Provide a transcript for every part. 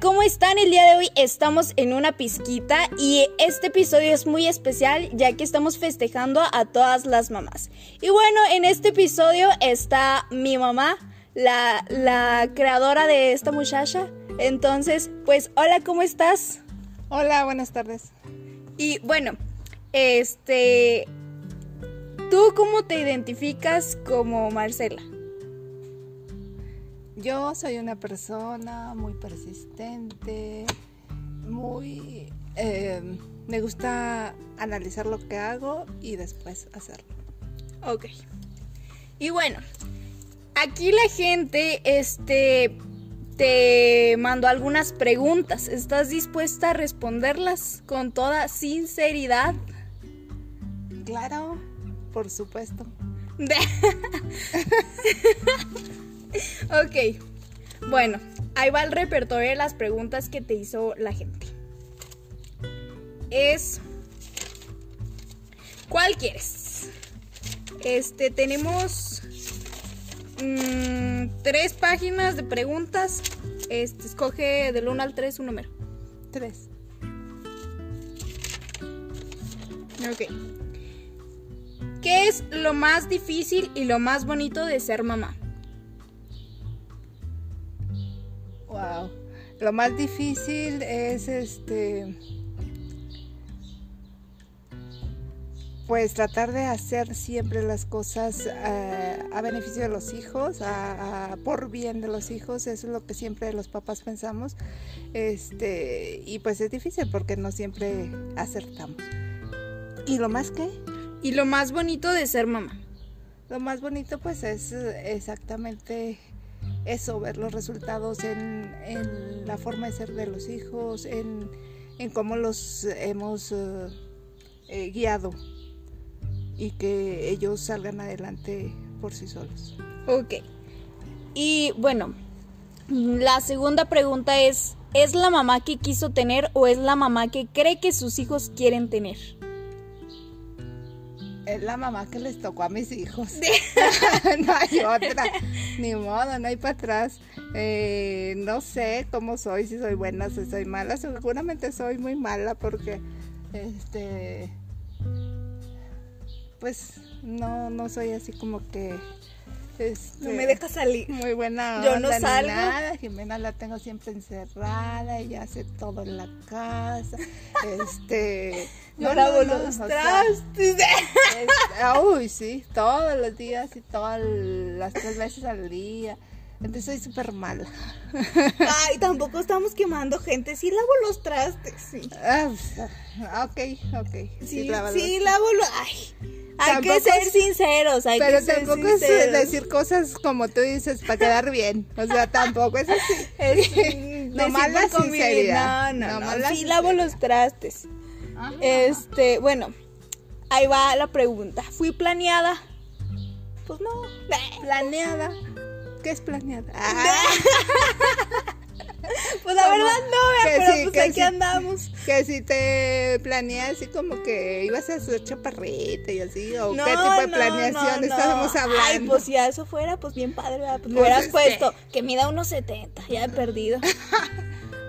¿cómo están? El día de hoy estamos en una pizquita y este episodio es muy especial ya que estamos festejando a todas las mamás. Y bueno, en este episodio está mi mamá, la, la creadora de esta muchacha. Entonces, pues, hola, ¿cómo estás? Hola, buenas tardes. Y bueno, este, ¿tú cómo te identificas como Marcela? Yo soy una persona muy persistente, muy... eh, me gusta analizar lo que hago y después hacerlo. Ok. Y bueno, aquí la gente, este, te mandó algunas preguntas. ¿Estás dispuesta a responderlas con toda sinceridad? Claro, por supuesto. ok. Bueno, ahí va el repertorio de las preguntas que te hizo la gente. Es... ¿Cuál quieres? Este, tenemos mm, tres páginas de preguntas. Este, escoge del 1 al 3 un número. Tres. Ok. ¿Qué es lo más difícil y lo más bonito de ser mamá? Lo más difícil es este. Pues tratar de hacer siempre las cosas eh, a beneficio de los hijos, a- a- por bien de los hijos, eso es lo que siempre los papás pensamos. Este, y pues es difícil porque no siempre acertamos. ¿Y lo más que? Y lo más bonito de ser mamá. Lo más bonito pues es exactamente eso, ver los resultados en, en la forma de ser de los hijos, en, en cómo los hemos eh, eh, guiado y que ellos salgan adelante por sí solos. Ok. Y bueno, la segunda pregunta es, ¿es la mamá que quiso tener o es la mamá que cree que sus hijos quieren tener? Es la mamá que les tocó a mis hijos. no hay otra. Ni modo, no hay para atrás. Eh, no sé cómo soy, si soy buena, si soy mala. Seguramente soy muy mala porque, este, pues no, no soy así como que, este, salir. muy buena. Yo no onda salgo. nada. Jimena la tengo siempre encerrada, ella hace todo en la casa. Este, no, no, no, los o sea, trastes. es- ah, uy, sí, todos los días y todas las tres veces al día. Entonces soy súper mala. Ay, tampoco estamos quemando gente. Sí lavo los trastes, sí. Ah, ok, ok. Sí, sí lavo los... Ay, hay que ser es- sinceros, hay Pero que ser tampoco es decir cosas como tú dices para quedar bien. O sea, tampoco es así. Es, la por convivir. sinceridad. No, no, no. la Sí lavo los trastes. Ajá. Este, bueno, ahí va la pregunta. ¿Fui planeada? Pues no. Planeada. ¿Qué es planeada? Ah, Pues la verdad no, Que pero sí, pues que aquí sí. andamos. que si te planeas así como que ibas a ser chaparrita y así, o No, qué tipo de no, planeación no, estábamos hablando. Ay, pues si a eso fuera, pues bien padre, ¿verdad? Pues me Pues, hubieras este. puesto que mida unos 70, ya he perdido.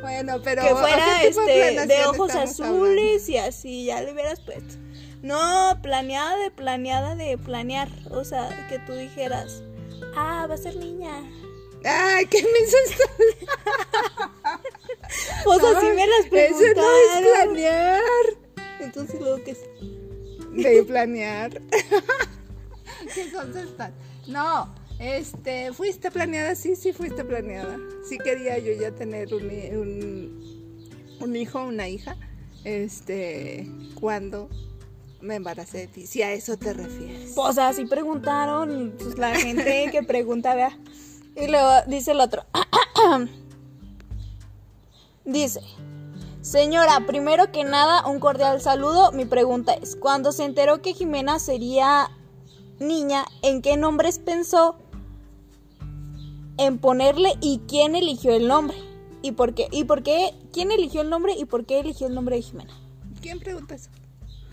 Bueno, pero que fuera ¿qué tipo este de ojos azules y así, ya le hubieras puesto. No, planeada de planeada de planear. O sea, que tú dijeras, ah, va a ser niña. Ay, ¿qué me hizo esto? Pues así me las Eso preguntaron. no es planear. Entonces luego que De planear. ¿Qué están? No, este, fuiste planeada, sí, sí fuiste planeada. Sí quería yo ya tener un, un, un hijo, una hija, este, cuando me embaracé de ti, si a eso te refieres. Pues así preguntaron, pues la gente que pregunta, vea. Y luego dice el otro. dice, señora, primero que nada, un cordial saludo. Mi pregunta es, cuando se enteró que Jimena sería niña, ¿en qué nombres pensó en ponerle y quién eligió el nombre? ¿Y por qué? ¿Y por qué? ¿Quién eligió el nombre y por qué eligió el nombre de Jimena? ¿Quién pregunta eso?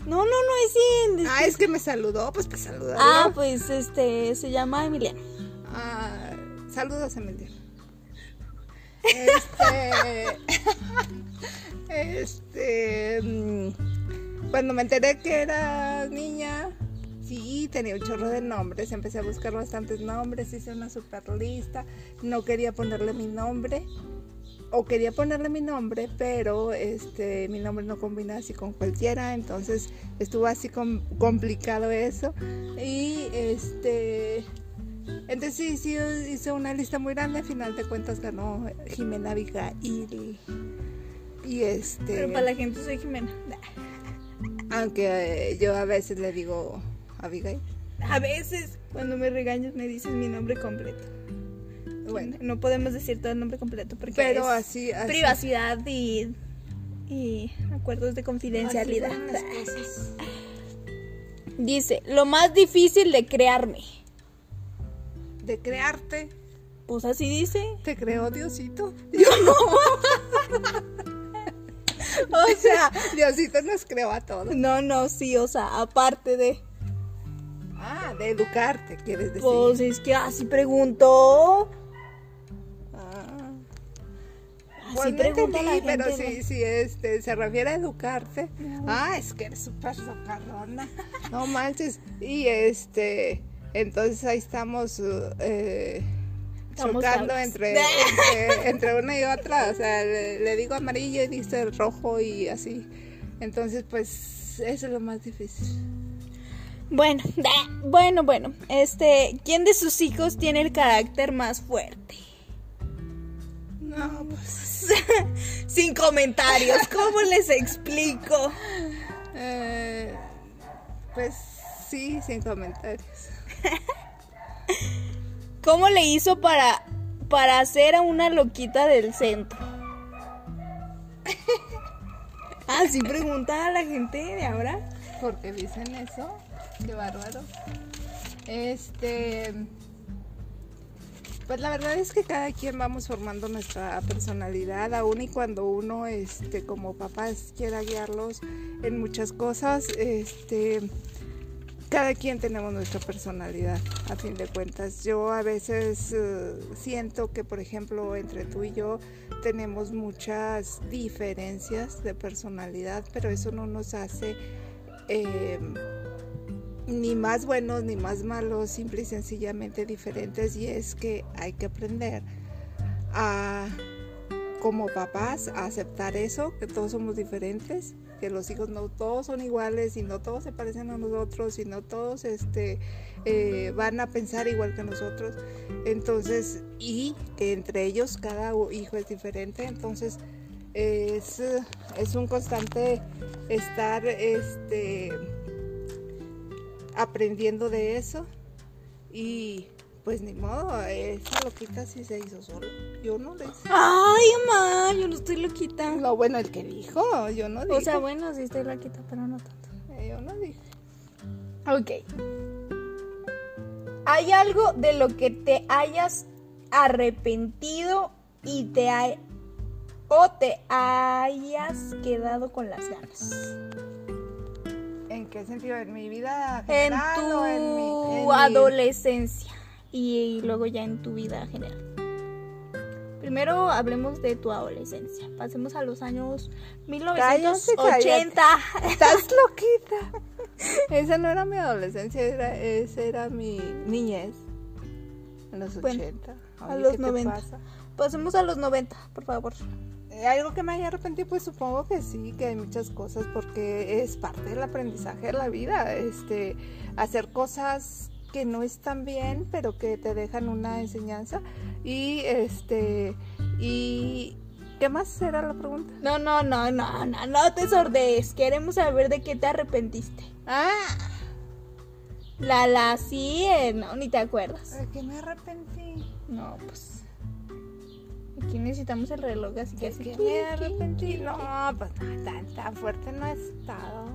No, no, no es Ah, es que me saludó, pues te saludó. Ah, pues este se llama Emiliano. Ah, saludos, Emiliano. Este. este. mm, Cuando me enteré que era niña, sí, tenía un chorro de nombres. Empecé a buscar bastantes nombres, hice una super lista. No quería ponerle mi nombre. O quería ponerle mi nombre, pero este mi nombre no combina así con cualquiera, entonces estuvo así com- complicado eso. Y este entonces sí, sí hice una lista muy grande, al final de cuentas ganó Jimena Abigail. Y este Pero para la gente soy Jimena. aunque eh, yo a veces le digo Abigail. A veces, cuando me regañas, me dices mi nombre completo. Bueno, No podemos decir todo el nombre completo porque pero es así, así privacidad y, y acuerdos de confidencialidad. Dice, lo más difícil de crearme. De crearte, Pues así dice. te creó Diosito. O sea, Diosito nos creó a todos. no, no, sí, o sea, aparte de... Ah, de educarte, quieres decir. Pues es que así preguntó. Pues no pregunta la entendí, pero gente, sí, sí, este, se refiere a educarte. Ah, es que eres súper socarrona. No manches. Y este, entonces ahí estamos eh, Estamos chocando entre, entre, entre una y otra. O sea, le, le digo amarillo y dice rojo y así. Entonces, pues, eso es lo más difícil. Bueno, da- bueno, bueno. Este, ¿quién de sus hijos tiene el carácter más fuerte? No, pues. Sin comentarios, ¿cómo les explico? eh, pues sí, sin comentarios. ¿Cómo le hizo para, para hacer a una loquita del centro? Así pregunta a la gente de ahora. Porque dicen eso. Qué bárbaro. Este. Pues la verdad es que cada quien vamos formando nuestra personalidad, aun y cuando uno, este, como papás quiera guiarlos en muchas cosas, este, cada quien tenemos nuestra personalidad, a fin de cuentas. Yo a veces eh, siento que, por ejemplo, entre tú y yo tenemos muchas diferencias de personalidad, pero eso no nos hace eh, ni más buenos ni más malos, simple y sencillamente diferentes. Y es que hay que aprender a, como papás, a aceptar eso, que todos somos diferentes, que los hijos no todos son iguales y no todos se parecen a nosotros y no todos este, eh, van a pensar igual que nosotros. Entonces, y que entre ellos cada hijo es diferente. Entonces, es, es un constante estar este, aprendiendo de eso y pues ni modo, esa loquita sí se hizo sola. Yo no le hice. Ay, mamá, yo no estoy loquita. No, bueno, el que dijo, yo no dije. O sea, bueno, sí estoy loquita, pero no tanto. Eh, yo no dije. Ok. ¿Hay algo de lo que te hayas arrepentido y te hay- o te hayas quedado con las ganas? ¿En qué sentido? ¿En mi vida En general tu o en mi, en mi- adolescencia y luego ya en tu vida general. Primero hablemos de tu adolescencia. Pasemos a los años 1980. Estás loquita. Esa no era mi adolescencia, era, esa era mi niñez. En los Bueno, 80. a los ¿qué te 90. pasa? Pasemos a los 90, por favor. Eh, Algo que me haya arrepentido, pues supongo que sí, que hay muchas cosas, porque es parte del aprendizaje de la vida, este, hacer cosas que no están bien, pero que te dejan una enseñanza. Y este, y ¿qué más era la pregunta? No, no, no, no, no, no te sordees. Queremos saber de qué te arrepentiste. Ah, La, la, sí, eh, no, ni te acuerdas. ¿de qué me arrepentí? No, pues. Aquí necesitamos el reloj, así que ¿De así. qué me arrepentí? No, pues no, tan, tan fuerte no he estado.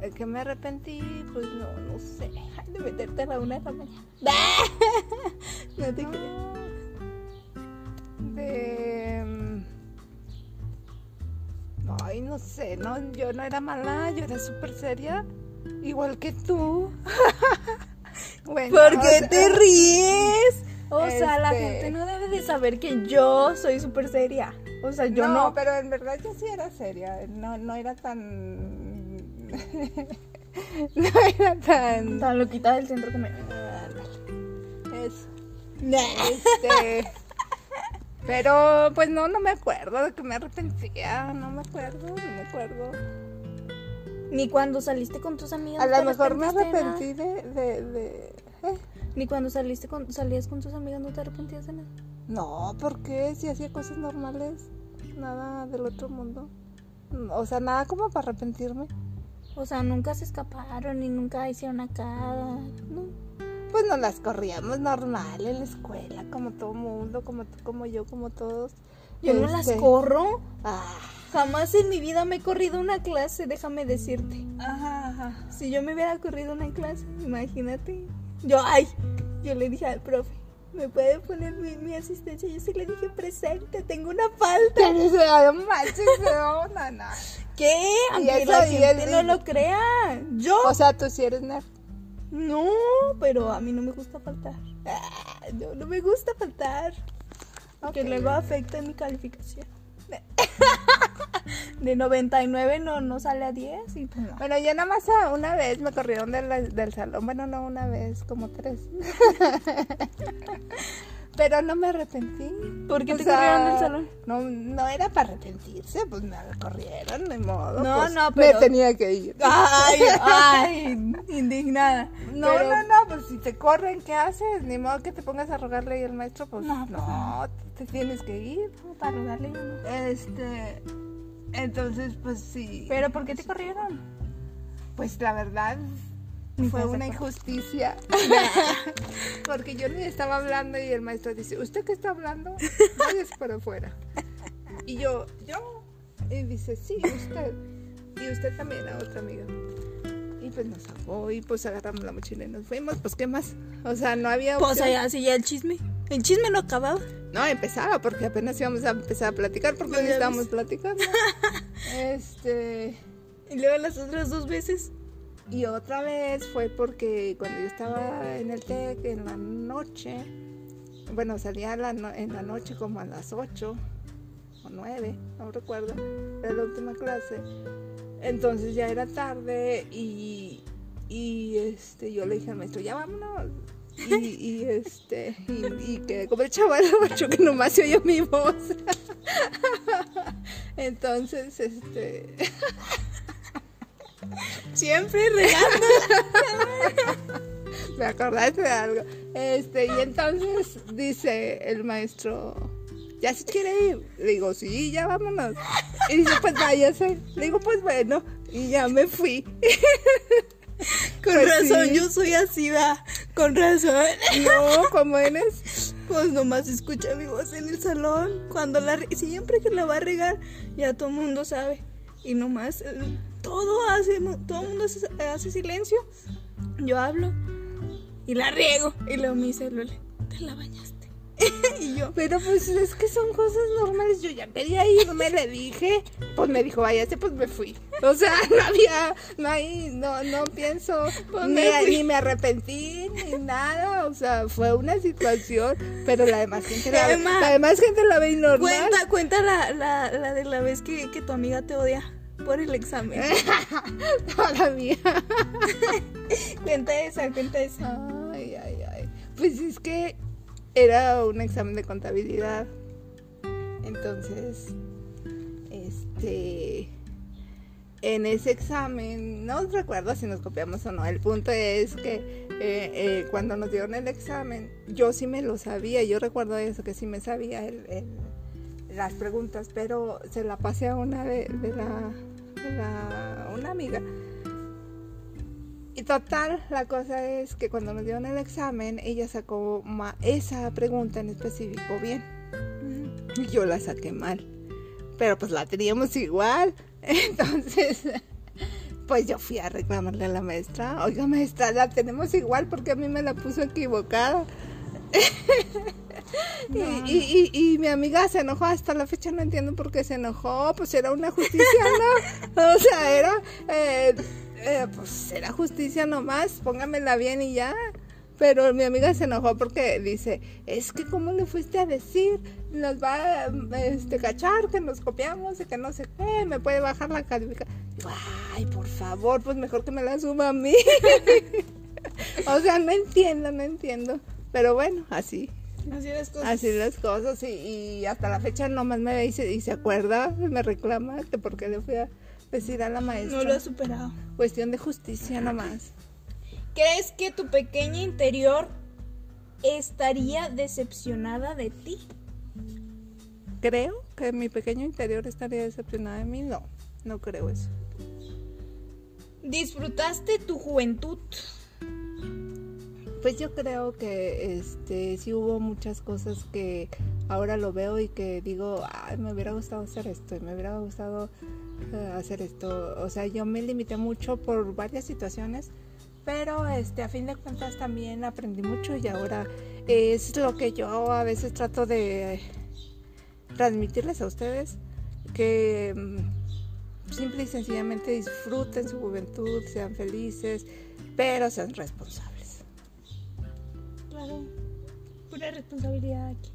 ¿De qué me arrepentí? Pues no, no sé. Ay, de meterte a la una de la mañana. No te creo. De. mm, Ay, no sé, no, yo no era mala, yo era súper seria, igual que tú. bueno, ¿Por o qué sea, te ríes? O sea, la Este- gente no debe de saber que yo soy súper seria. O sea, yo no. pero en verdad yo sí era seria. No, no era tan. no era tan. Tan loquita del centro que me. Eso. Este. Pero pues no, no me acuerdo de que me arrepentía. No me acuerdo, no me acuerdo. Ni cuando saliste con tus amigas. A no lo mejor me arrepentí de. de, de- ¿eh? Ni cuando saliste con, salías con tus amigas no te arrepentías de nada. No, porque si hacía cosas normales, nada del otro mundo. O sea, nada como para arrepentirme. O sea, nunca se escaparon y nunca hicieron acá. No. Pues nos las corríamos normal en la escuela, como todo mundo, como tú, como yo, como todos. Yo no las Este, corro. Ah, Jamás en mi vida me he corrido una clase, déjame decirte. ajá, ajá. Si yo me hubiera corrido una clase, imagínate. Yo, ay, yo le dije al profe, ¿me puede poner mi, mi asistencia? Yo sí le dije, presente, tengo una falta. Manches, no, no, no. ¿Qué? Aunque la y gente no lo crea. Yo, O sea, tú sí eres nerd. no, pero a mí no me gusta faltar. Ah, no, no me gusta faltar. Porque Ok. luego afecta mi calificación. De 99 no, no sale a 10 y pues no. Bueno, yo nada más una vez me corrieron de la- del salón. Bueno, no una vez, como tres. Pero no me arrepentí. ¿Por qué O te sea, corrieron del salón? No, no era para arrepentirse, pues me corrieron, de modo. No, pues, no, pero- Me tenía que ir. Ay, ay, indignada. No, Pero- no, no, pues si te corren, ¿qué haces? Ni modo que te pongas a rogarle ahí al maestro, pues No, no, pues te tienes que ir. no, para rogarle yo no. Este, entonces, pues sí. Pero ¿por qué te corrieron? Pues la verdad fue una injusticia. Porque yo ni estaba hablando y el maestro dice, ¿usted qué está hablando? Váyase para afuera. Y yo, ¿yo? Y dice, sí, usted. Y usted también, a otra amiga. Y pues nos sacó y pues agarramos la mochila y nos fuimos. Pues, ¿qué más? O sea, no había Pues opción. allá así ya el chisme. El chisme no acababa. No, empezaba porque apenas íbamos a empezar a platicar porque No, ya estábamos platicando. este... Y luego las otras dos veces. Y otra vez fue porque cuando yo estaba en el TEC en la noche, bueno, salía en la noche como a las 8 o 9, no recuerdo, era la última clase. Entonces ya era tarde y, y este, yo le dije al maestro, ya vámonos. Y, y, este, y, y que como el chaval ocho que nomás se oye mi voz. Entonces, este, Siempre regando. Me acordaste de algo. Este, y entonces dice el maestro, ¿ya se quiere ir? Le digo, sí, ya vámonos. Y dice, pues váyase. Le digo, pues bueno. Y ya me fui. Con Pues razón, sí. yo soy así, va. Con razón. No, como eres. Pues nomás escucha mi voz en el salón. Cuando la re- siempre que la va a regar, ya todo el mundo sabe. Y nomás eh, todo hace, todo el mundo hace, hace silencio. Yo hablo y la riego. Y luego me dice Lole, te la bañaste. y yo, Pero pues es que son cosas normales. Yo ya quería irme, le dije. Pues me dijo, váyase, pues me fui. O sea, no había, no hay, no, no pienso, Pues ni, me fui. ni me arrepentí, ni nada. O sea, fue una situación, pero la demás gente la, Emma, la demás gente la ve normal. cuenta, cuenta la, la, la de la vez que, que tu amiga te odia por el examen. Todavía. cuenta esa, cuenta esa. Ay, ay, ay. Pues es que era un examen de contabilidad. Entonces, este. En ese examen, no recuerdo si nos copiamos o no. El punto es que eh, eh, cuando nos dieron el examen, yo sí me lo sabía. Yo recuerdo eso, que sí me sabía el- el- las preguntas, pero se la pasé a una de, de la, la- una amiga. Y total, la cosa es que cuando nos dieron el examen, ella sacó ma- esa pregunta en específico bien. Y yo la saqué mal. Pero pues la teníamos igual. Entonces, pues yo fui a reclamarle a la maestra. Oiga, maestra, la tenemos igual porque a mí me la puso equivocada. Y, y- y- y mi amiga se enojó, hasta la fecha no entiendo por qué se enojó, pues era una justicia, ¿no? O sea, era, eh, eh, pues era justicia nomás, póngamela bien y ya. Pero mi amiga se enojó porque dice, es que cómo le fuiste a decir, nos va a este, cachar, que nos copiamos y que no sé qué, me puede bajar la calificación. Ay, por favor, pues mejor que me la suba a mí. o sea, no entiendo, no entiendo. Pero bueno, así. Así las cosas. Así las cosas. Y, y hasta la fecha nomás me dice y se acuerda, me reclama que porque le fui a decir a la maestra. No lo he superado. Cuestión de justicia nomás. ¿Crees que tu pequeña interior estaría decepcionada de ti? Creo que mi pequeño interior estaría decepcionada de mí. No, no creo eso. ¿Disfrutaste tu juventud? Pues yo creo que este sí hubo muchas cosas que ahora lo veo y que digo, Ay, me hubiera gustado hacer esto, y me hubiera gustado eh, hacer esto. O sea, yo me limité mucho por varias situaciones, pero este a fin de cuentas también aprendí mucho y ahora es lo que yo a veces trato de transmitirles a ustedes que mm, simple y sencillamente disfruten su juventud, sean felices, pero sean responsables. Claro. Pura responsabilidad aquí.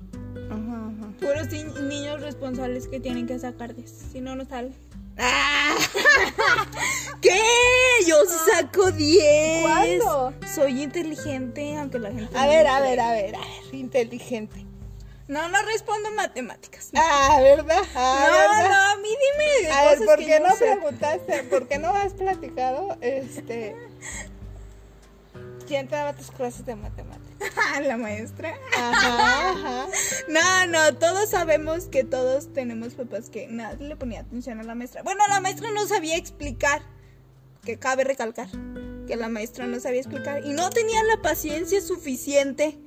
Ajá, ajá. Puros ni- niños responsables que tienen que sacar de Si no, no sale. ¿Qué? Yo sí saco 10. ¿Cuándo? Soy inteligente, aunque la gente. A no ver, a ver, a ver, a ver, inteligente. No, no respondo matemáticas. No, Ah, ¿verdad? Ah, no, ¿verdad? no, a mí dime. A ver, ¿por qué no sé. preguntaste? ¿Por qué no has platicado? Este. ¿Quién te daba tus clases de matemáticas? La maestra. Ajá, ajá. No, no, todos sabemos que todos tenemos papás que nadie le ponía atención a la maestra. Bueno, la maestra no sabía explicar, que cabe recalcar, que la maestra no sabía explicar y no tenía la paciencia suficiente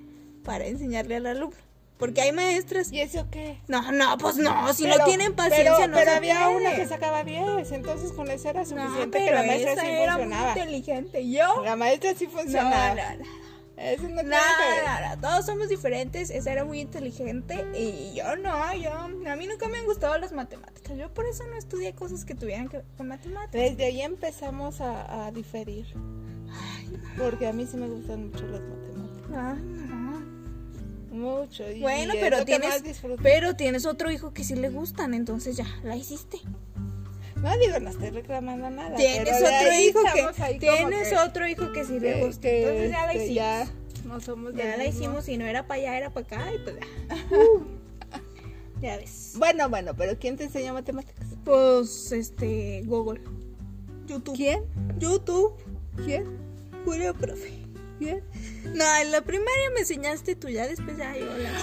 para enseñarle al alumno. Porque hay maestras... ¿Y eso qué? No, no, pues no, si Pero- no tienen paciencia pero, no pero se había una que sacaba 10, entonces con eso era No, suficiente pero que la maestra sí era muy funcionaba. inteligente. Yo... La maestra sí No, funcionaba. no, no. Eso no, No, no, no, todos somos diferentes. Esa era muy inteligente y yo no, yo a mí nunca me han gustado las matemáticas. Yo por eso no estudié cosas que tuvieran que ver con matemáticas. Desde ahí empezamos a, a diferir. Porque a mí sí me gustan mucho las matemáticas. Ah, no. Mucho. y Bueno, pero tienes, pero tienes otro hijo que sí le gustan, entonces ya la hiciste. No digo, no estoy reclamando nada. Tienes otro hijo que tienes que- otro hijo que sí le que- gusta, entonces ya la este, hicimos. Ya no somos Ya la mismo. hicimos y no era para allá, era para acá y pues ya. ya ves. Bueno, bueno, pero ¿quién te enseñó matemáticas? Pues este Google. YouTube. ¿Quién? YouTube. ¿Quién? Julio, profe. ¿Quién? No, en la primaria me enseñaste tú, ya después ya yo las...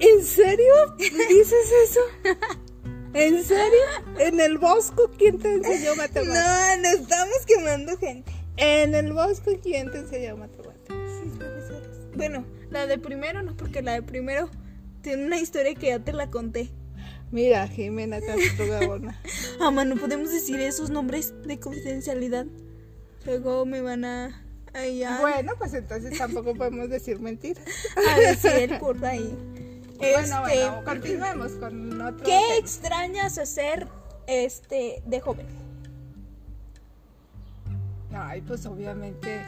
¿En serio? ¿Dices eso? ¿En serio? ¿En el Bosco quién te enseñó matemáticas? No, no estamos quemando gente. ¿En el Bosco quién te enseñó matemáticas? Sí, profesores. Bueno, la de primero no, porque la de primero tiene una historia que ya te la conté. Mira, Jimena Castro Gabona. Ama, no podemos decir esos nombres de confidencialidad. Luego me van a... a, ya- Bueno, pues entonces tampoco podemos decir mentiras. a decir por ahí. Bueno, Este, bueno, continuemos con otro. ¿Qué tema. extrañas hacer este de joven? Ay, pues obviamente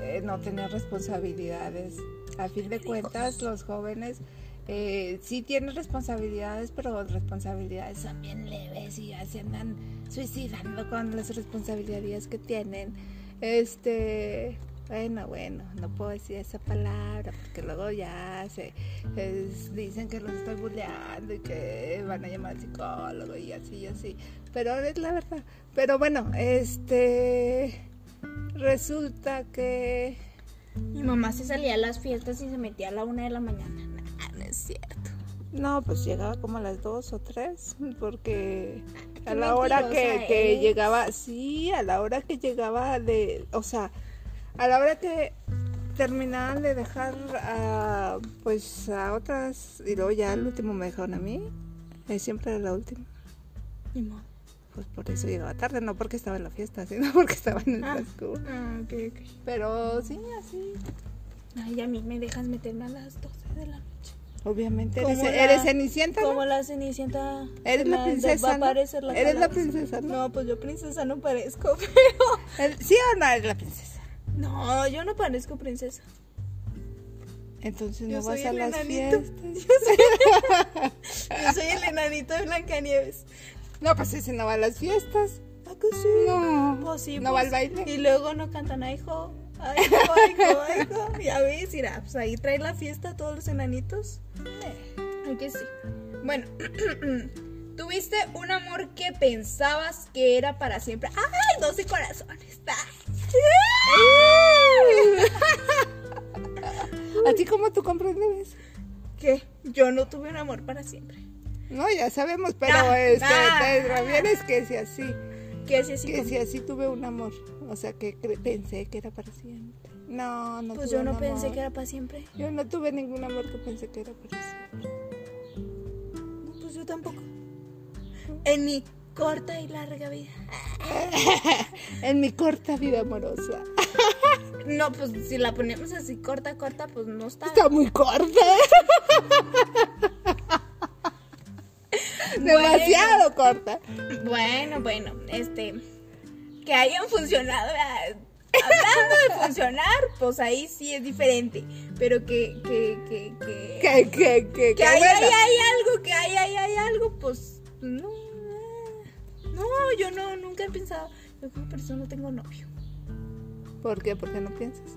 eh, no tener responsabilidades. A fin de cuentas, los jóvenes eh, sí tienen responsabilidades, pero responsabilidades son bien leves y ya se andan suicidando con las responsabilidades que tienen. Este, bueno, bueno, no puedo decir esa palabra porque luego ya se es- dicen que los estoy bulleando y que van a llamar al psicólogo y así y así. Pero es la verdad. Pero bueno, este resulta que Mi mamá se salía a las fiestas y se metía a la una de la mañana. Nah, no es cierto. no, pues llegaba como a las dos o tres, porque a la hora que, llegaba, sí, a la hora que llegaba de, o sea, a la hora que terminaban de dejar a, pues a otras, y luego ya el último me dejaron a mí, eh, siempre era la última. Ni modo. Pues por eso llegaba tarde, no porque estaba en la fiesta, sino porque estaba en el Ah. transcurso. Ah, ok, ok. Pero sí, así. Ay, a mí me dejas meterme a las 12 de la noche. Obviamente eres, la- eres cenicienta, ¿no? Como la cenicienta. Eres la princesa, Va a ¿no? aparecer la Eres la princesa, ¿no? No, pues yo princesa no parezco, pero. ¿Sí o no eres la princesa? No, yo no parezco princesa. Entonces no vas a las enanito. fiestas. Yo soy el enanito de Blancanieves. No, pues ese no va a las fiestas. ¿A que sí? No. Pues sí, ¿No pues. va al baile? Y luego no cantan a hijo. Ay, hijo, ay, hijo, ay, hijo. Ya ves, mira, pues ahí trae la fiesta a todos los enanitos. Ay, que sí. Bueno, tuviste un amor que pensabas que era para siempre. ¡Ay, 12 corazones! ¿A ti cómo tú comprendes? ¿Qué? Yo no tuve un amor para siempre. No, ya sabemos, pero Ah, este, ah. te refieres que si así, ¿Qué es así que como- si así tuve un amor, o sea, que pensé que era para siempre. No, no Pues tuve yo no un pensé que era para siempre. Yo no tuve ningún amor que pensé que era para siempre. No, pues yo tampoco. En mi corta y larga vida. En mi corta vida amorosa. No, pues si la ponemos así corta, corta, pues no está. Está muy corta. Demasiado corta. Bueno, bueno, este. Que hayan funcionado. ah, Hablando de funcionar, pues ahí sí es diferente. Pero que. Que, que, que. Que, que, que, que que bueno. ahí hay algo, que ahí, ahí hay algo, pues. No. No, yo no, nunca he pensado. Yo como persona no tengo novio. ¿Por qué? ¿Por qué no piensas?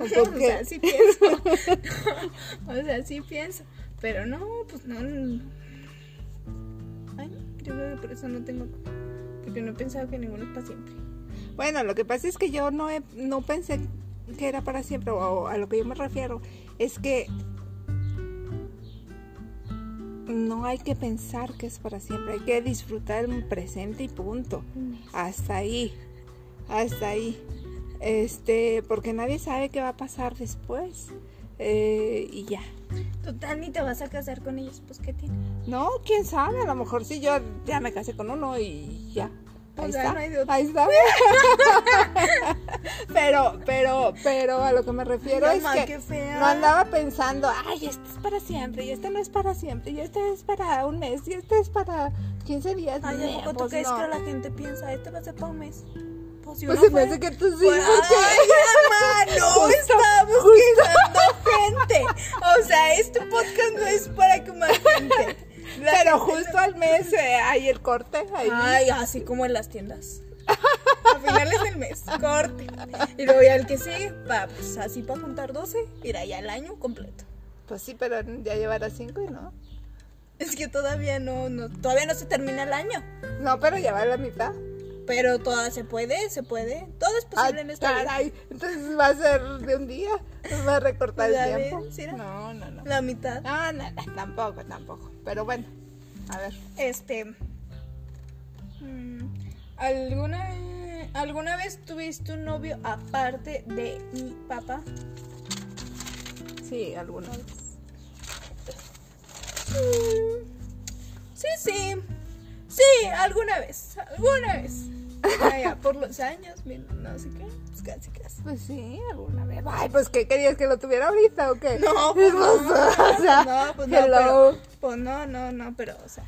¿O o por qué? sea, sí pienso. o sea, sí pienso. Pero no, pues no. Ay, yo creo que por eso no tengo. Porque no he pensado que ninguno es para siempre. Bueno, lo que pasa es que yo no, he- no pensé que era para siempre, o a lo que yo me refiero es que no hay que pensar que es para siempre, hay que disfrutar el presente y punto. Hasta ahí, hasta ahí. Este, porque nadie sabe qué va a pasar después. Eh, y ya. Total, ni te vas a casar con ellos, pues ¿qué tiene? No, quién sabe, a lo mejor sí yo ya me casé con uno y ya. O Ahí sea, está. no hay de otro. Ahí está. pero, pero, pero a lo que me refiero Ay, es mamá, que no andaba pensando, ay, esto es para siempre, y este no es para siempre, y este es para un mes, y este es para 15 días. Ay, ¿a poco tú pues crees no. que la gente piensa, este va a ser para un mes? Pues, si Pues se me hace que tú sí, Pues, porque... Ay, mamá, no Justo, estamos quemando gente. O sea, este podcast no es para quemar gente. La Pero gente justo al mes eh, hay el corte, ahí. Ay, así como en las tiendas. A finales del mes, corte. Y luego ya el que sigue, va, pues así para juntar 12, irá ya el año completo. Pues sí, pero ya llevará cinco y no. Es que todavía no, no, todavía no se termina el año. No, pero ya va la mitad. Pero toda se puede, se puede. Todo es posible en esta vida. caray, entonces va a ser de un día, va a recortar el ves, tiempo. ¿sí era? No, no, no. La mitad. No, no, no, tampoco, tampoco. Pero bueno, a ver. Este. mm, ¿Alguna, ¿Alguna vez tuviste un novio aparte de mi papá? Sí, alguna vez. Sí, sí. Sí, alguna vez. Alguna vez. Por los años, no sé qué. Pues casi, casi. Pues sí, alguna vez. Ay, pues ¿qué querías que lo tuviera ahorita o qué? No, pues no, o sea, no, pues no, hello. pero, pues no, no, no, pero, o sea,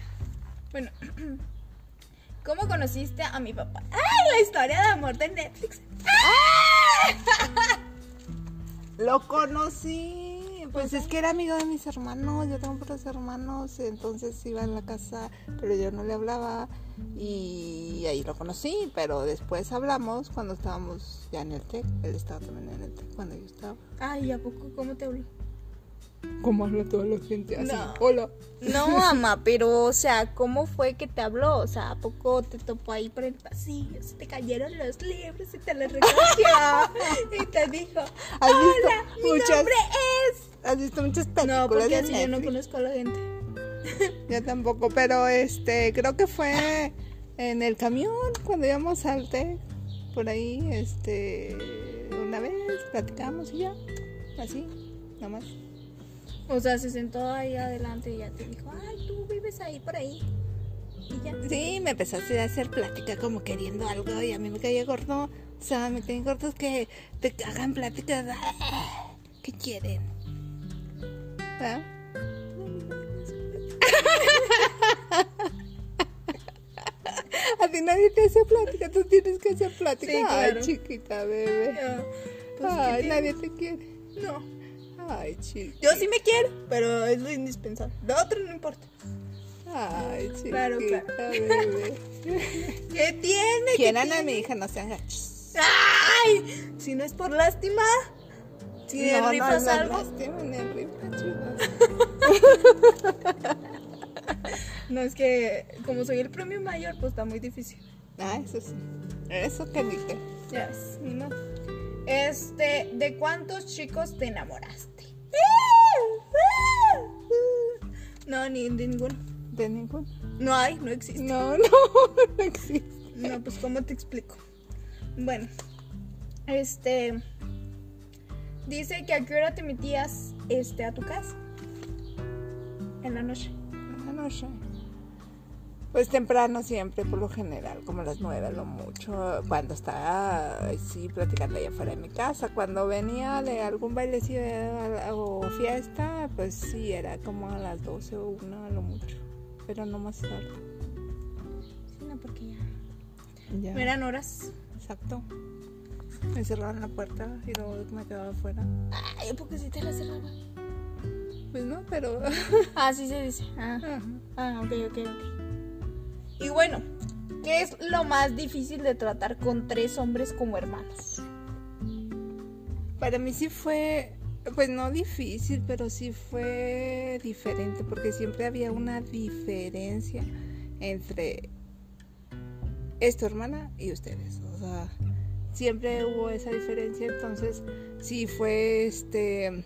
bueno, ¿cómo conociste a mi papá? ¡Ay, la historia de amor de Netflix! Lo conocí. Pues es que era amigo de mis hermanos. Yo tengo puros hermanos. Entonces iba a la casa, pero yo no le hablaba. Y ahí lo conocí. Pero después hablamos cuando estábamos ya en el TEC. Él estaba también en el TEC cuando yo estaba. Ay, ¿a poco cómo te habló? ¿Cómo habla toda la gente así? No. Hola. No, mamá, pero, o sea, ¿cómo fue que te habló? O sea, ¿a poco te topó ahí por el pasillo? Se te cayeron los libros y te los recogió y te dijo, ¿Has visto hola, mi muchas- nombre es... ¿Has visto muchas películas No, porque así yo no conozco a la gente. Yo tampoco, pero este, creo que fue en el camión cuando íbamos al TEC. Por ahí, este, una vez platicamos y ya. Así, nomás. O sea, se sentó ahí adelante y ya te dijo, ay, tú vives ahí por ahí. Y ya. Sí, me empezaste a hacer plática como queriendo algo y a mí me caía gordo. O sea, me caen gordos que te hagan pláticas. ah, ¿Qué quieren? ¿Ah? A ti nadie te hace plática, tú tienes que hacer plática. Sí, claro. Ay, chiquita bebé. Ah, pues, ¿qué Ay, nadie te quiere. No. Ay, chiquita. Yo sí me quiero, pero es lo indispensable. Lo otro no importa. Ay, chiquita Claro, claro. bebé. ¿Qué tiene? ¿Qué Quieran a mi hija, no sean gachos. ¡Ay! Si no es por lástima. Si no, no, no, algo. lástima, ni. No, es que como soy el premio mayor, pues está muy difícil. Ah, eso sí. Eso que dije. Ya ves, ni modo. Este, ¿de cuántos chicos te enamoraste? No, ni de ninguno. De ninguno. No hay, no existe. No, no, no existe. No, pues ¿cómo te explico? Bueno, este dice que a qué hora te metías este a tu casa en la noche. No sé. Pues temprano siempre, por lo general, como las nueve a lo mucho, cuando estaba sí platicando allá afuera de mi casa. Cuando venía de algún bailecillo o fiesta, pues sí, era como a las 12 o una a lo mucho, pero no más tarde. Sí, no, porque ya. Ya. No eran horas. Exacto. Me cerraron la puerta y luego me quedaba afuera. Ay, porque si te la cerraba. Pues no, pero... Ah, sí se dice. Ah, Ajá. ah ok, ok, ok. Y bueno, ¿qué es lo más difícil de tratar con tres hombres como hermanos? Para mí sí fue, pues no difícil, pero sí fue diferente, porque siempre había una diferencia entre es tu hermana y ustedes. O sea, siempre hubo esa diferencia, entonces sí fue este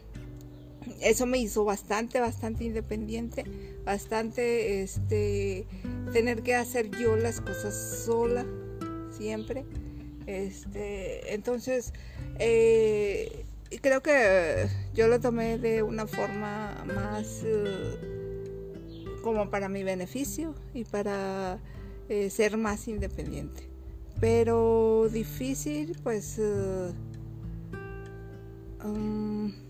eso me hizo bastante, bastante independiente, bastante este tener que hacer yo las cosas sola, siempre. Este, entonces, eh, creo que yo lo tomé de una forma más eh, como para mi beneficio y para eh, ser más independiente. Pero difícil, pues... eh, um,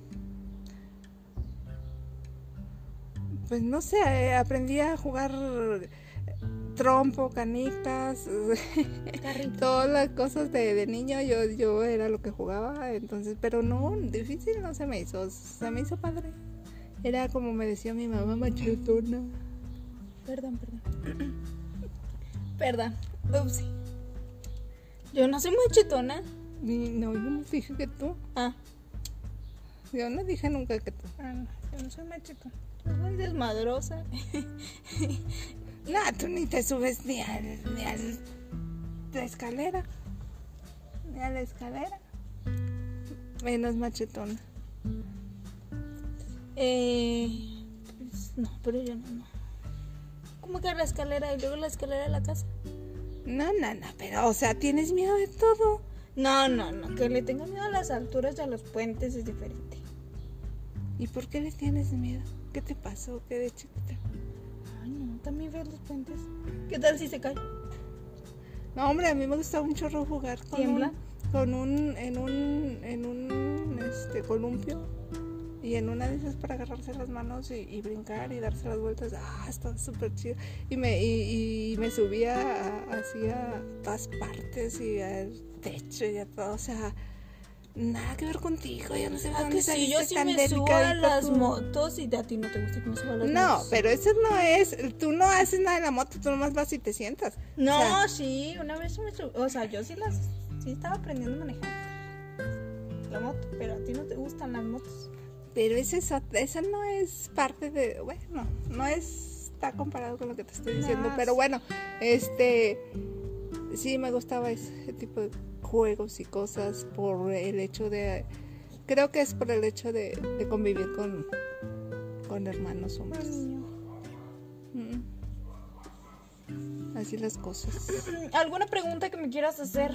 pues no sé, eh, aprendí a jugar trompo, canicas, todas las cosas de, de niño, yo, yo era lo que jugaba, entonces, pero no, difícil no se me hizo, se me hizo padre. Era como me decía mi mamá machetona. Perdón, perdón. perdón. Ups. Yo no soy machetona. No, yo no dije que tú, Ah, yo no dije nunca que tú. ah, no, yo no soy machetona. Soy desmadrosa. No, tú ni te subes ni a, ni a la escalera, ni a la escalera. Menos machetona. Eh, pues, no, pero yo no, no. ¿Cómo que la escalera y luego la escalera de la casa? No, no, no, pero, o sea, tienes miedo de todo. No, no, no. Que le tenga miedo a las alturas y a los puentes es diferente. ¿Y por qué le tienes miedo? ¿Qué te pasó? ¿Qué de chiquita? Ay, no, también ves los puentes. ¿Qué tal si se cae? No, hombre, a mí me gusta un chorro jugar con ¿Tiembla? un, con un, en un, en un, este, columpio y en una de esas para agarrarse las manos y, y brincar y darse las vueltas. Ah, está súper chido. Y me, y, y me subía así a todas partes y al techo y a todo, o sea, nada que ver contigo. Yo no sé de Ah, dónde que sí, yo sí tan me subo a las tú. motos y a ti no te gusta que me suba a las No, motos. pero eso no es, tú no haces nada en la moto, tú nomás vas y te sientas. No, O sea, sí, una vez me subí. O sea, yo sí las. Sí estaba aprendiendo a manejar la moto, pero a ti no te gustan las motos. Pero ese es ot- esa no es parte de, bueno, no es, está comparado con lo que te estoy diciendo, No, pero bueno, este, sí me gustaba ese tipo de juegos y cosas por el hecho de, creo que es por el hecho de, de convivir con, con hermanos hombres. Mm. Así las cosas. ¿Alguna pregunta que me quieras hacer?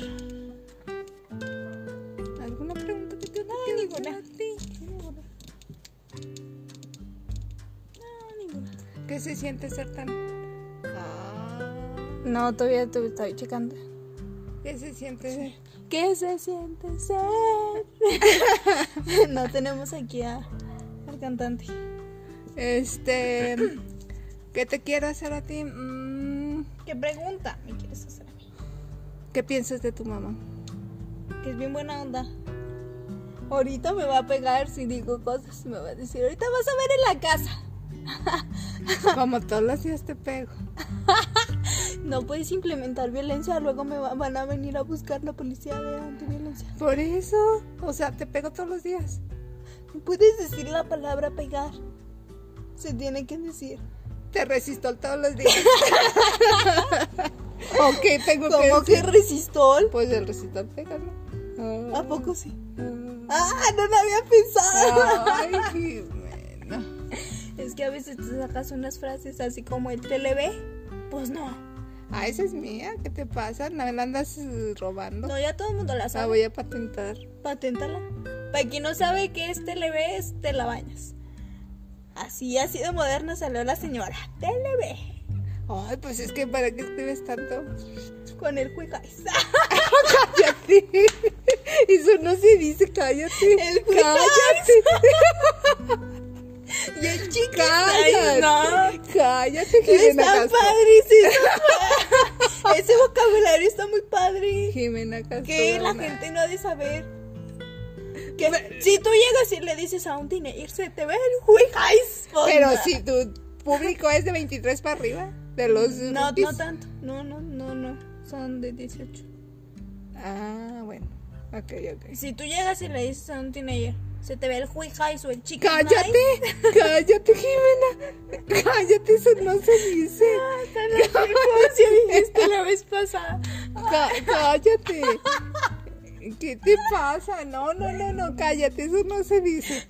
¿Alguna pregunta que te No, ninguna. a ti? No, ninguna. ¿Qué se siente ser tan... Ah, No, todavía estoy checando. ¿Qué se siente ¿Qué se siente ser? no tenemos aquí a, al cantante. Este, ¿qué te quiero hacer a ti? Mm, ¿Qué pregunta me quieres hacer a mí? ¿Qué piensas de tu mamá? Que es bien buena onda. Ahorita me va a pegar si digo cosas. Me va a decir, ahorita vas a ver en la casa. Como todos los días te pego. No puedes implementar violencia, luego me va- van a venir a buscar la policía de antiviolencia. Por eso, o sea, te pego todos los días. No puedes decir la palabra pegar. Se tiene que decir. Te resisto todos los días. ok, tengo ¿Cómo que que resistol? Pues el resistol pega, ¿no? ¿A poco sí? Ah. Ah, no lo había pensado. Ay, Jimena. Es que a veces te sacas unas frases así como el ve. Pues no. Ah, esa es mía. ¿Qué te pasa? ¿No me la andas eh, robando? No, ya todo el mundo la La sabe. voy a patentar. Paténtala. Para quien no sabe qué es Televe, es te la bañas. Así, así de moderna salió la señora. Televe. Ay, pues es que ¿para qué escribes tanto? Con el juegas. Cállate. Eso no se dice, cállate. El cállate. Y el chico. Cállate. no. Cállate, Jimena Está Castro. padrísimo. Ese vocabulario está muy padre. Jimena Castro. Que la gente no ha de saber. Que si tú llegas y le dices a un teenager, se te ve el juegas. Pero si tu público es de 23 para arriba, de los No, rookies. no tanto. No, no, no, no. Son de 18. Ah, bueno. Ok, ok. Si tú llegas y le dices a un teenager, se te ve el juegas o el chico. Cállate, cállate, Jimena. Cállate, eso no se dice. Si dijiste la vez pasada. Cá- cállate. ¿Qué te pasa? No, no, no, no, cállate, eso no se dice.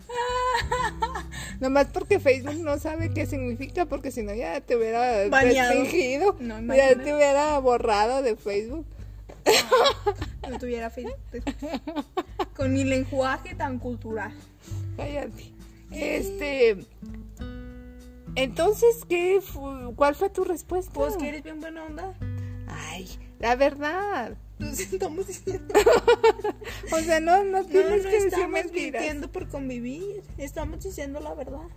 Nomás porque Facebook no sabe qué significa, porque si no ya te hubiera Baneado. restringido. No, ya te hubiera borrado de Facebook. No tuviera Facebook. Con mi lenguaje tan cultural. Cállate. Este. Entonces, ¿qué ¿cuál fue tu respuesta? Pues que eres bien buena onda. Ay, la verdad. Nos estamos diciendo. O sea, no, no No, tienes no que decir estamos mentiras. mintiendo por convivir. Estamos diciendo la verdad.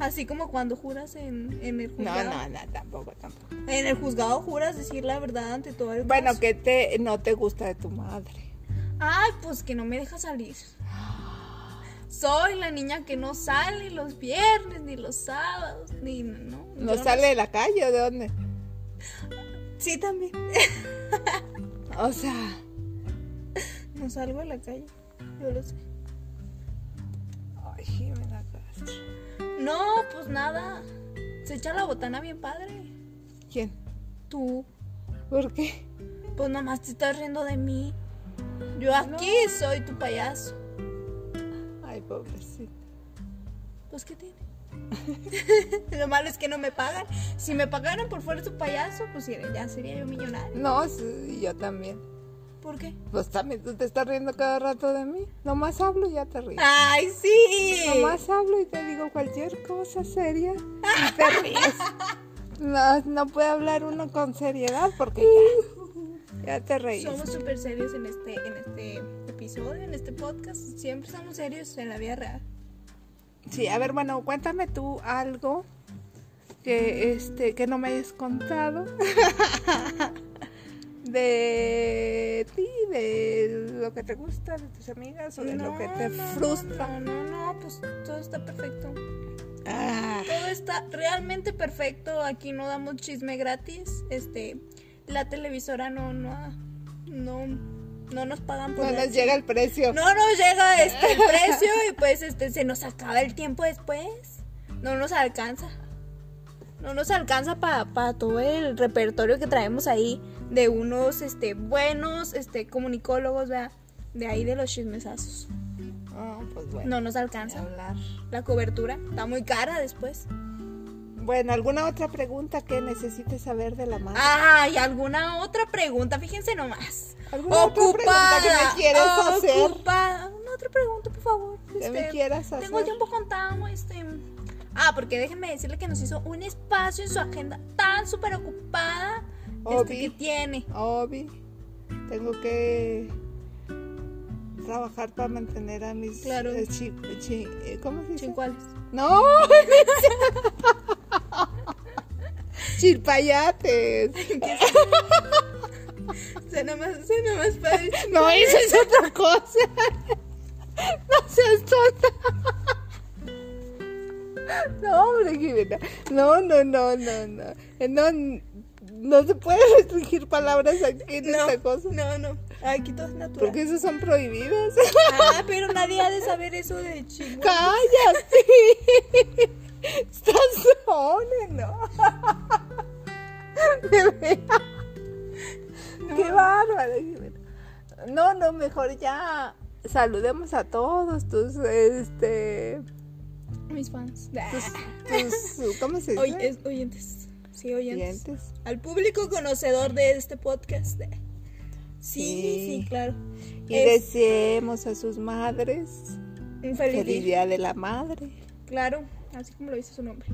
Así como cuando juras en, en el No, juzgado. no, no, tampoco, tampoco. En el juzgado juras decir la verdad ante todo el Bueno, caso. que te no te gusta de tu madre. Ay, pues que no me deja salir. Soy la niña que no sale los viernes, ni los sábados, ni no. ¿No sale de la calle o de dónde? Sí, también. O sea, No salgo a la calle. Yo lo sé. ay, Jimena Castro. No, pues nada. Se echa la botana bien padre. ¿Quién? Tú, ¿Por qué? pues nomás te estás riendo de mí. Yo aquí soy tu payaso. Ay, pobrecita. Pues, ¿qué tiene? Lo malo es que no me pagan. Si me pagaran por fuera su payaso, pues ya sería yo millonario. No, sí, yo también. ¿Por qué? Pues también tú te estás riendo cada rato de mí. Nomás hablo y ya te ríes. ¡Ay, sí! Nomás hablo y te digo cualquier cosa seria y te ríes. No, no puede hablar uno con seriedad porque ya, ya te reís. Somos súper serios en este, en este episodio, en este podcast. Siempre somos serios en la vida real. Sí, a ver, bueno, cuéntame tú algo que este que no me hayas contado de ti, de lo que te gusta, de tus amigas o de lo que te no, frustra. No, no, no, pues todo está perfecto. Ah, Todo está realmente perfecto. Aquí no damos chisme gratis. Este, la televisora no, no, no, no nos pagan por no nos llega el precio. No nos llega este el precio y pues este se nos acaba el tiempo después. No nos alcanza. No nos alcanza para todo el repertorio que traemos ahí de unos este buenos este comunicólogos, ¿verdad? De ahí de los chismesazos. Ah, pues bueno. No nos alcanza. La cobertura está muy cara después. Bueno, ¿alguna otra pregunta que necesites saber de la madre? Ay, alguna otra pregunta, fíjense nomás. ¿Alguna otra pregunta que me quieres hacer? Ocupada. Una otra pregunta, por favor. ¿Qué me Este, quieras hacer? Tengo el tiempo contado, este. Ah, porque déjenme decirle que nos hizo un espacio en su agenda tan súper ocupada este, que tiene. Obi, tengo que trabajar para mantener a mis Claro. eh, chi- chi- eh, ¿cómo se dice? Chincuales. No, Chilpayates. Suena más, suena más padre. No, eso es otra cosa. No seas tonta. No, hombre, Jimena. No, no, no, no, no. No, no se puede restringir palabras aquí en No, esta cosa. no, no. Aquí todo es natural. Porque esas son prohibidas. Ah, pero nadie ha de saber eso de Chihuahua. ¡Cállate! Estás sola, ¿no? De. ¡Qué bárbaro! Jimena. No, no, mejor ya saludemos a todos tus, este, Mis fans. tus, tus ¿cómo se dice? Oy- es- oyentes. Sí, oyentes. Oyentes. Al público conocedor de este podcast. Sí, sí, Sí. claro. Y Es deseemos a sus madres un feliz, feliz día. día de la madre. Claro, así como lo dice su nombre.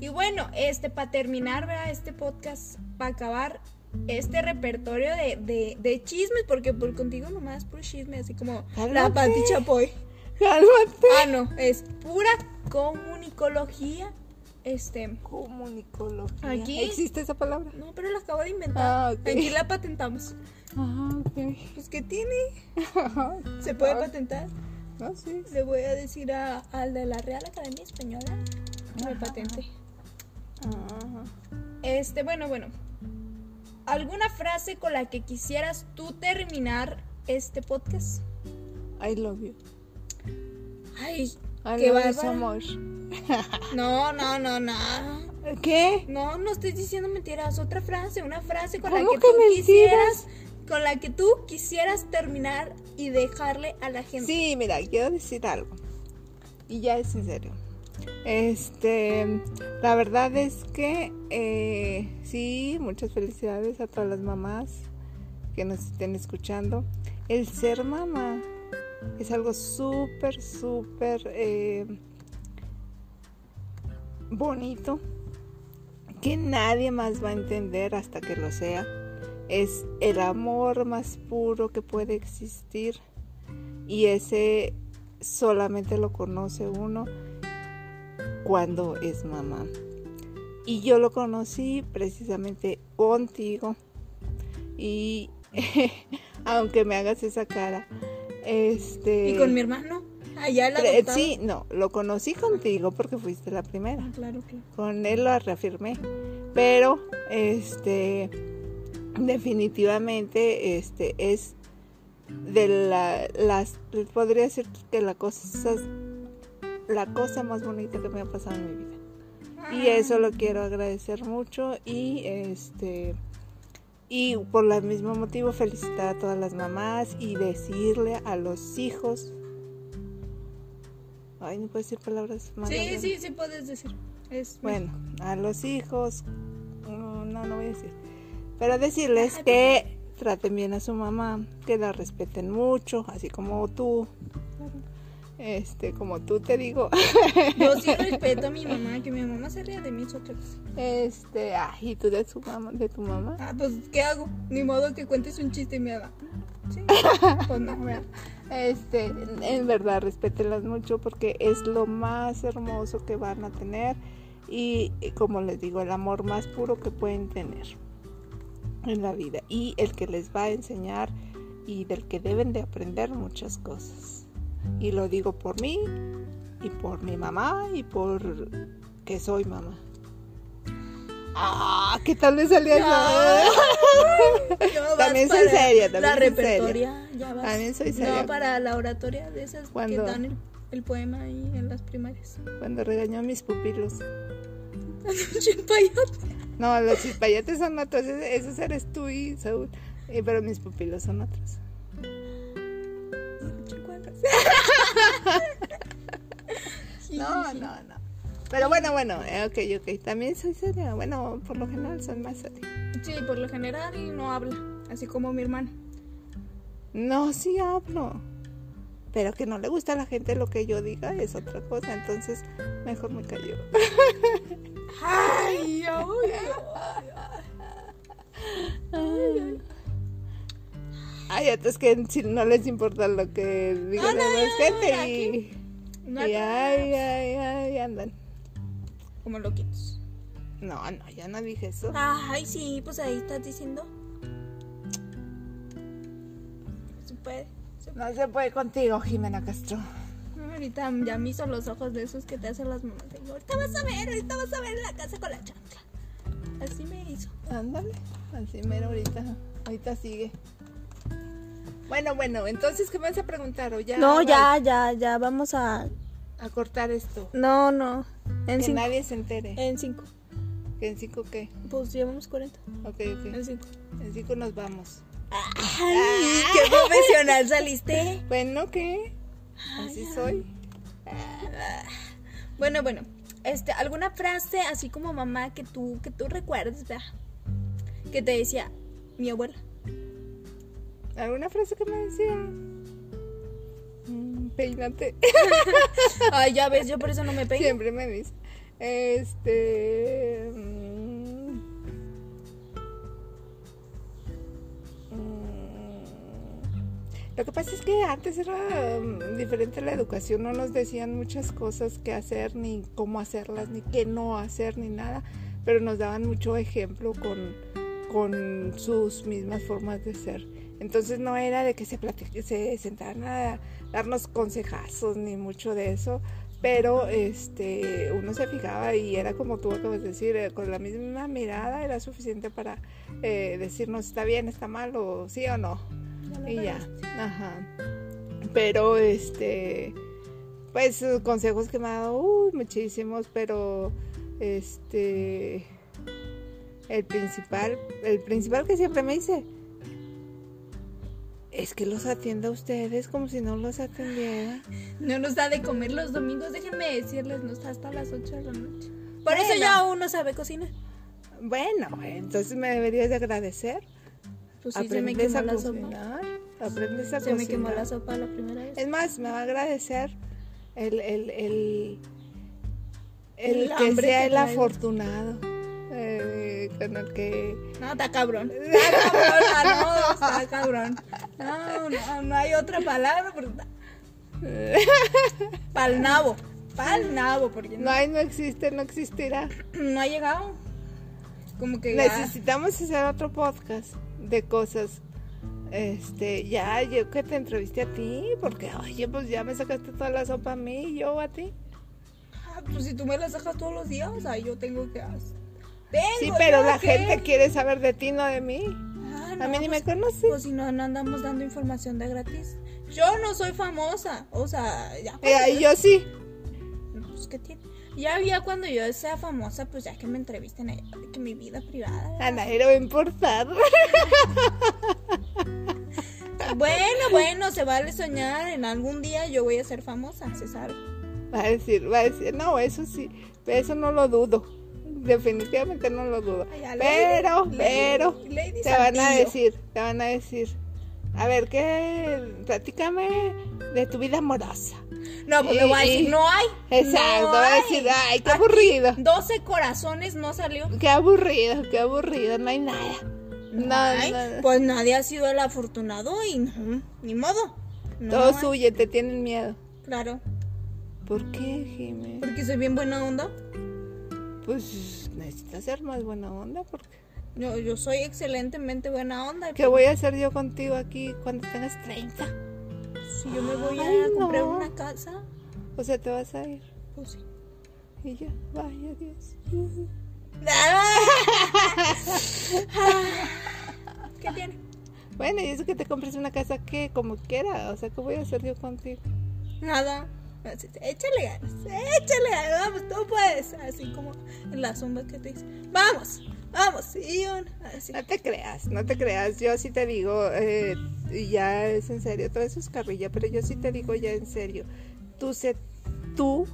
Y bueno, este, para terminar, ¿verdad? Este podcast, para acabar este repertorio de, de, de chismes, porque por contigo nomás puro chisme, así como la Cálmate. Pati Chapoy. Cálmate. Ah, no, es pura comunicología. Este, Comunicología. Aquí- ¿Existe esa palabra? no, pero la acabo de inventar. Ah. Aquí la patentamos. Ah, ok. Pues, ¿qué tiene? ¿Se puede Ah, patentar? No, sí. Le voy a decir a- al de la Real Academia Española que me patente. Ajá. Este, bueno, bueno. ¿Alguna frase con la que quisieras tú terminar este podcast? I love you. Ay, qué much. No, no, no, no. ¿Qué? No, no estoy diciendo mentiras. Otra frase, una frase con la ¿Cómo que, que tú mentiras? quisieras, con la que tú quisieras terminar y dejarle a la gente. Sí, mira, quiero decir algo. Y ya es en serio. Este, la verdad es que eh, sí, muchas felicidades a todas las mamás que nos estén escuchando. El ser mamá es algo súper, súper eh, bonito que nadie más va a entender hasta que lo sea. Es el amor más puro que puede existir y ese solamente lo conoce uno cuando es mamá. Y yo lo conocí precisamente contigo y aunque me hagas esa cara, este Y con mi hermano. Allá la Pre- Sí, no, lo conocí contigo porque fuiste la primera. Claro, claro. Con él lo reafirmé. Pero, este, definitivamente, este, es de la, las, podría decir que la cosa, la cosa más bonita que me ha pasado en mi vida. Y eso lo quiero agradecer mucho y, este, y por el mismo motivo felicitar a todas las mamás y decirle a los hijos Ay, no puedo decir palabras malas. Sí, sí, sí puedes decir. Es Bueno, a los hijos, no, no, no voy a decir. Pero decirles que traten bien a su mamá, que la respeten mucho, así como tú. Este, como tú te digo. Yo sí respeto a mi mamá, que mi mamá se ría de mí cosa. Este, ay, y tú de su mamá, de tu mamá. Ah, pues, ¿qué hago? Ni modo que cuentes un chiste y me haga. Sí. Pues no, ¿verdad? Este, en verdad, respétenlas mucho porque es lo más hermoso que van a tener y como les digo, el amor más puro que pueden tener en la vida y el que les va a enseñar y del que deben de aprender muchas cosas. Y lo digo por mí y por mi mamá y por que soy mamá. Ah, ¿qué tal me salió eso? También soy seria, también La soy seria. repertoria, ya vas. También soy seria. No, para la oratoria de esas Cuando- que dan el, el poema ahí en las primarias. Cuando regañó a mis pupilos. Chimpayote. No, los chispayates son otros, esos eres tú y Saúl. Eh, pero mis pupilos son otros. No, no, no. Pero bueno, bueno, eh, ok, ok. También soy seria. Bueno, por lo general soy más seria. Sí, por lo general y no habla, así como mi hermano. No, sí hablo. Pero que no le gusta a la gente lo que yo diga es otra cosa. Entonces, mejor me callo. Ay, ay, Ay, es que no les importa lo que diga No, la no, ya, gente y, No y hay ay, ay, ay, andan. Como loquitos. No, no, ya no dije eso. Ay, sí, pues ahí estás diciendo. Se puede. se No se puede contigo, Jimena Castro. Ahorita ya me hizo los ojos de esos que te hacen las mamás. Digo, ahorita vas a ver, ahorita vas a ver la casa con la chancla. Así me hizo. Ándale, así mero ahorita. Ahorita sigue. Bueno, bueno, entonces, ¿qué me vas a preguntar? ¿O ya No, ya, ya, ya, vamos a... A cortar esto. No, no. En que cinco. nadie se entere. En cinco. ¿Que en cinco qué? Pues llevamos 40. Ok, ok. En cinco. En cinco nos vamos. Ay, qué profesional saliste. Bueno, ¿qué? Así soy. Bueno, bueno. Este, alguna frase así como mamá que tú, que tú recuerdes, ¿verdad? Que te decía mi abuela. ¿Alguna frase que me decía? Mm, peínate. Ay, ya ves, yo por eso no me peino. Siempre me dice. Este. mm, mm, Lo que pasa es que antes era mm, diferente la educación, no nos decían muchas cosas que hacer, ni cómo hacerlas, ni qué no hacer, ni nada, pero nos daban mucho ejemplo con, con sus mismas formas de ser. Entonces no era de que se, se sentaran a darnos consejazos, ni mucho de eso, pero este uno se fijaba y era como tú acabas de decir, eh, con la misma mirada era suficiente para eh, decirnos está bien, está mal o sí o no. Y ya, ajá. Pero este, pues consejos que me ha dado, uy, muchísimos, pero este, el principal, el principal que siempre me dice, es que los atienda a ustedes como si no los atendiera. No nos da de comer los domingos, déjenme decirles, nos da hasta las 8 de la noche. Por eso ya uno sabe cocinar. Bueno, entonces me deberías de agradecer. Pues sí, se me aprendes a cocinar. Aprendes a Se me quemó cocinar. la sopa la primera vez. Es más, me va a agradecer el, el, el, el El que sea el afortunado. Con el que. No, está cabrón. Está cabrón, no, está cabrón. No, no, no hay otra palabra. Porque... Pal nabo. Pal nabo, porque No no, hay, no existe, no existirá. no ha llegado. Como que ya- Necesitamos hacer otro podcast de cosas. Este, ya, yo que te entrevisté a ti, porque, oye, pues ya me sacaste toda la sopa a mí y yo a ti. Ah, pues si tú me las dejas todos los días, ahí yo tengo que hacer. Tengo Sí, pero la que- gente quiere saber de ti, no de mí. Ah, A no, mí ni me pues- conoce. Pues si no, no andamos dando información de gratis. Yo no soy famosa. O sea, ya. Eh, y yo sí. Pues, ¿qué tiene? Ya, ya cuando yo sea famosa, pues ya que me entrevisten ahí, que mi vida privada. A nadie le va a importar. Bueno, bueno, se vale soñar. En algún día yo voy a ser famosa, se sabe. Va a decir, va a decir, no, eso sí, eso no lo dudo. Definitivamente no lo dudo. Ay, Pero, Lady- pero, Lady- te van a decir, te van a decir, a ver, ¿qué? Platícame de tu vida amorosa. No, porque voy a decir, no hay. Exacto, no va a decir, ay, qué Aquí, aburrido. 12 corazones no salió. Qué aburrido, qué aburrido, no hay nada. No, Ay, no. Pues nadie ha sido el afortunado y no, ni modo. Todos huyen, te tienen miedo. Claro, ¿Por qué, Jiménez? porque soy bien buena onda. Pues necesitas ser más buena onda porque... Yo, yo soy excelentemente buena onda. ¿Qué voy a hacer yo contigo aquí cuando tengas 30? Si yo me voy a Ay, comprar no. una casa, O sea, te vas a ir. pues sí. Y yo, vaya Dios. ¿Qué tiene? Bueno, y eso que te compres una casa que como quiera. O sea, ¿qué voy a hacer yo contigo? Nada. Échale ganas, échale ganas, vamos, tú puedes. Así como en la sombra que te dice, vamos, vamos, y un, así. No te creas, no te creas. Yo sí te digo, eh, ya es en serio, todo eso es carrilla, pero yo sí te digo ya en serio. Tú sé tú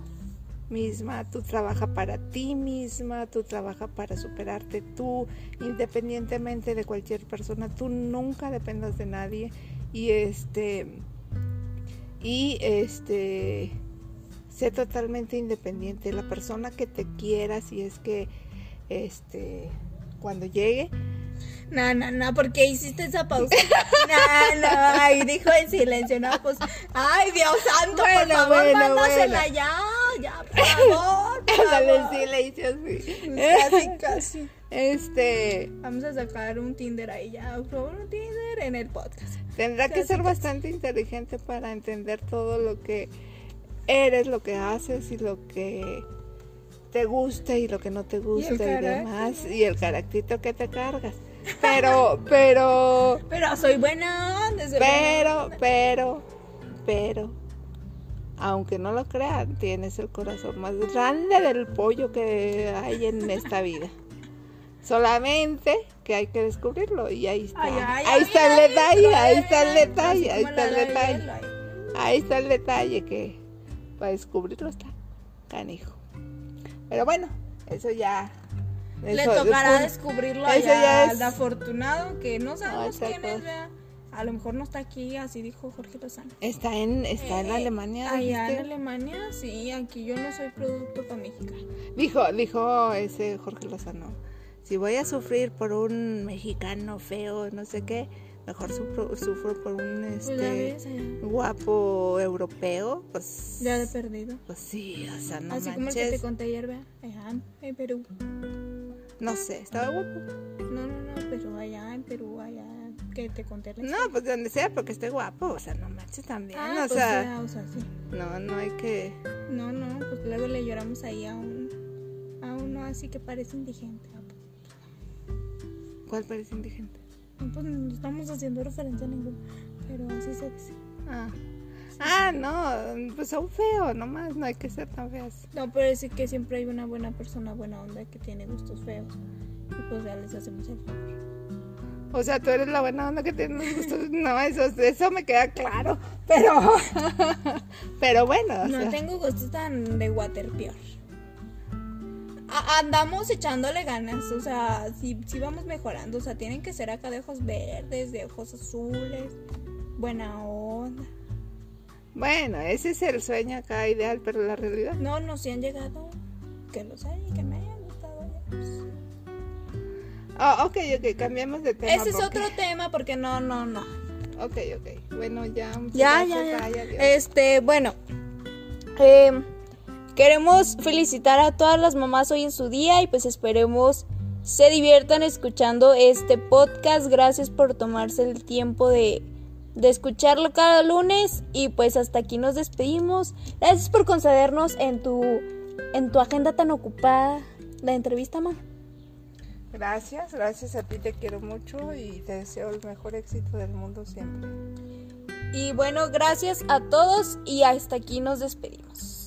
misma, tú trabaja para ti misma, tú trabaja para superarte tú, independientemente de cualquier persona, tú nunca dependas de nadie y este y este sé totalmente independiente, la persona que te quiera si es que este cuando llegue No, no, no, ¿por qué hiciste esa pausa? No, no, ahí dijo en silencio, no, pues, ay, Dios santo, por Bueno, favor, bueno, mándasela bueno. ya, ya, por favor. por favor. sí, le hice así. Casi, casi. Este, Vamos a sacar un Tinder ahí ya, por favor, un Tinder en el podcast. tendrá que Casi, ser casi. bastante inteligente para entender todo lo que eres, lo que haces y lo que te gusta y lo que no te gusta y, carácter. demás y el caractito que te cargas. Pero, pero, Pero soy buena onda, soy pero, buena onda. pero, pero, aunque no lo crean, tienes el corazón más grande del pollo que hay en esta vida. Solamente que hay que descubrirlo y ahí está. Ay, ay, ahí ay, está ay, el detalle, ahí está el detalle, ahí está el detalle. Ahí está el detalle que para descubrirlo está canijo. Pero bueno, eso ya. Le eso- tocará eso- descubrirlo allá es- al afortunado que no sabemos quién es. ¿verdad? A lo mejor no está aquí, así dijo Jorge Lozano. Está en, está en Eh, Alemania. Allá en ¿viste? Alemania, sí, aquí yo no soy producto para México. Dijo, dijo ese Jorge Lozano. Si voy a sufrir por un mexicano feo, no sé qué, mejor sufro, sufro por un Pues este guapo europeo, pues. Ya de perdido. Pues sí, o sea, no Así como el que manches. te conté ayer. Allá en Perú. No sé, estaba guapo. No, no, no, pero allá en Perú, allá que te conté la No, pues de donde sea, porque estoy guapo, o sea, no manches también, Ah, o pues sea, o sea, sí. no, no hay que, No, no, pues luego le lloramos ahí a un a uno así que parece indigente. ¿cuál parece indigente? No, Pues no estamos haciendo referencia a ninguno, pero así se dice. Ah, ah, no, pues son feos, nomás, no hay que ser tan feas. No, pero es que siempre hay una buena persona, buena onda, que tiene gustos feos. Y pues ya les hacemos el favor. O sea, tú eres la buena onda que tienes gustos, no, eso, eso me queda claro, pero, pero bueno, o No sea, tengo gustos tan de waterpior. Andamos echándole ganas, o sea, sí, sí vamos mejorando, o sea, tienen que ser acá de ojos verdes, de ojos azules, buena onda. Bueno, ese es el sueño acá ideal, pero la realidad, No, no, si han llegado, que los hay y que me hayan gustado. ya, pues. ah, ok, ok, cambiamos de tema. Ese es otro tema porque no, no, no. Ok, ok, bueno, ya, Ya, ya, ya. Este, bueno. eh, queremos felicitar a todas las mamás hoy en su día y pues esperemos se diviertan escuchando este podcast. Gracias por tomarse el tiempo de, de escucharlo cada lunes y pues hasta aquí nos despedimos. Gracias por concedernos en tu, en tu agenda tan ocupada la entrevista, mamá. Gracias, gracias a ti, te quiero mucho y te deseo el mejor éxito del mundo siempre. Y bueno, gracias a todos y hasta aquí nos despedimos.